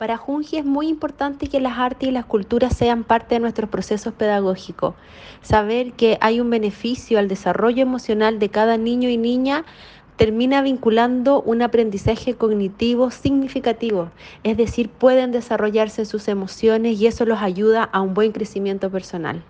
Para Junji es muy importante que las artes y las culturas sean parte de nuestros procesos pedagógicos. Saber que hay un beneficio al desarrollo emocional de cada niño y niña termina vinculando un aprendizaje cognitivo significativo, es decir, pueden desarrollarse sus emociones y eso los ayuda a un buen crecimiento personal.